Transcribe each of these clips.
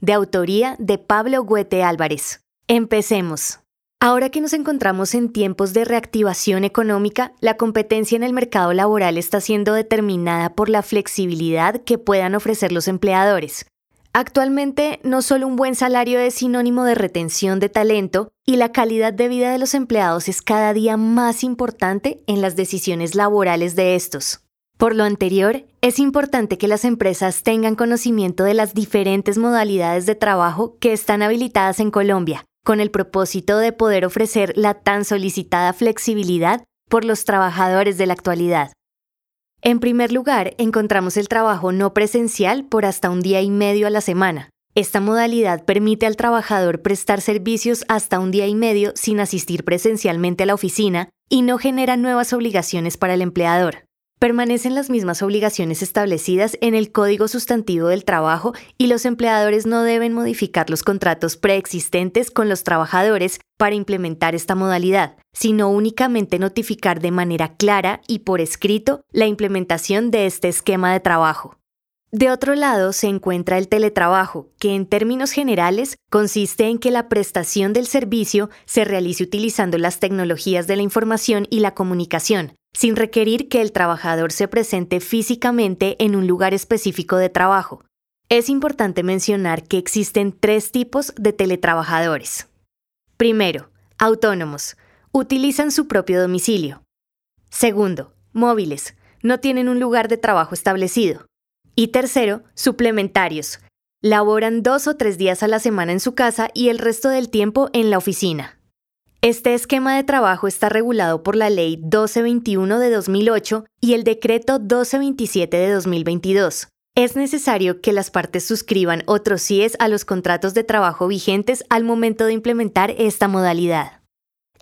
de autoría de Pablo Huete Álvarez. Empecemos. Ahora que nos encontramos en tiempos de reactivación económica, la competencia en el mercado laboral está siendo determinada por la flexibilidad que puedan ofrecer los empleadores. Actualmente, no solo un buen salario es sinónimo de retención de talento, y la calidad de vida de los empleados es cada día más importante en las decisiones laborales de estos. Por lo anterior, es importante que las empresas tengan conocimiento de las diferentes modalidades de trabajo que están habilitadas en Colombia, con el propósito de poder ofrecer la tan solicitada flexibilidad por los trabajadores de la actualidad. En primer lugar, encontramos el trabajo no presencial por hasta un día y medio a la semana. Esta modalidad permite al trabajador prestar servicios hasta un día y medio sin asistir presencialmente a la oficina y no genera nuevas obligaciones para el empleador. Permanecen las mismas obligaciones establecidas en el Código Sustantivo del Trabajo y los empleadores no deben modificar los contratos preexistentes con los trabajadores para implementar esta modalidad, sino únicamente notificar de manera clara y por escrito la implementación de este esquema de trabajo. De otro lado se encuentra el teletrabajo, que en términos generales consiste en que la prestación del servicio se realice utilizando las tecnologías de la información y la comunicación, sin requerir que el trabajador se presente físicamente en un lugar específico de trabajo. Es importante mencionar que existen tres tipos de teletrabajadores. Primero, autónomos. Utilizan su propio domicilio. Segundo, móviles. No tienen un lugar de trabajo establecido. Y tercero, suplementarios. Laboran dos o tres días a la semana en su casa y el resto del tiempo en la oficina. Este esquema de trabajo está regulado por la Ley 1221 de 2008 y el Decreto 1227 de 2022. Es necesario que las partes suscriban otros CIES a los contratos de trabajo vigentes al momento de implementar esta modalidad.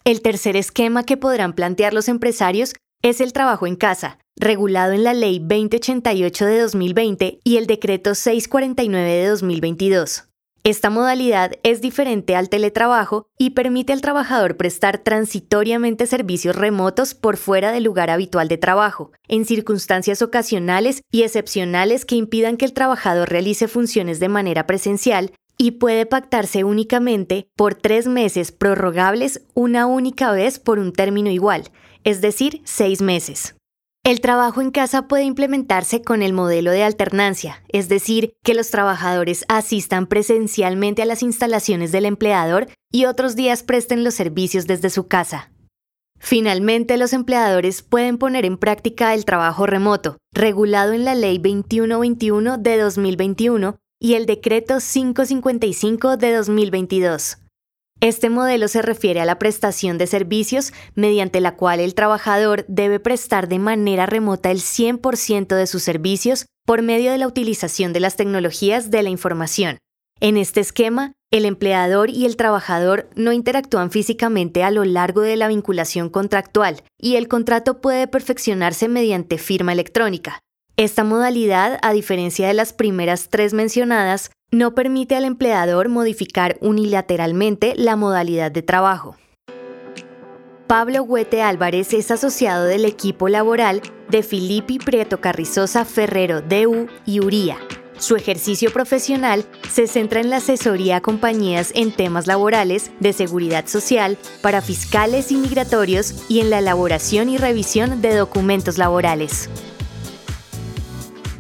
El tercer esquema que podrán plantear los empresarios es el trabajo en casa, regulado en la Ley 2088 de 2020 y el Decreto 649 de 2022. Esta modalidad es diferente al teletrabajo y permite al trabajador prestar transitoriamente servicios remotos por fuera del lugar habitual de trabajo, en circunstancias ocasionales y excepcionales que impidan que el trabajador realice funciones de manera presencial y puede pactarse únicamente por tres meses prorrogables una única vez por un término igual, es decir, seis meses. El trabajo en casa puede implementarse con el modelo de alternancia, es decir, que los trabajadores asistan presencialmente a las instalaciones del empleador y otros días presten los servicios desde su casa. Finalmente, los empleadores pueden poner en práctica el trabajo remoto, regulado en la Ley 2121 de 2021 y el Decreto 555 de 2022. Este modelo se refiere a la prestación de servicios mediante la cual el trabajador debe prestar de manera remota el 100% de sus servicios por medio de la utilización de las tecnologías de la información. En este esquema, el empleador y el trabajador no interactúan físicamente a lo largo de la vinculación contractual y el contrato puede perfeccionarse mediante firma electrónica. Esta modalidad, a diferencia de las primeras tres mencionadas, no permite al empleador modificar unilateralmente la modalidad de trabajo. Pablo Huete Álvarez es asociado del equipo laboral de Filippi Prieto Carrizosa Ferrero DU y Uría. Su ejercicio profesional se centra en la asesoría a compañías en temas laborales, de seguridad social, para fiscales y migratorios y en la elaboración y revisión de documentos laborales.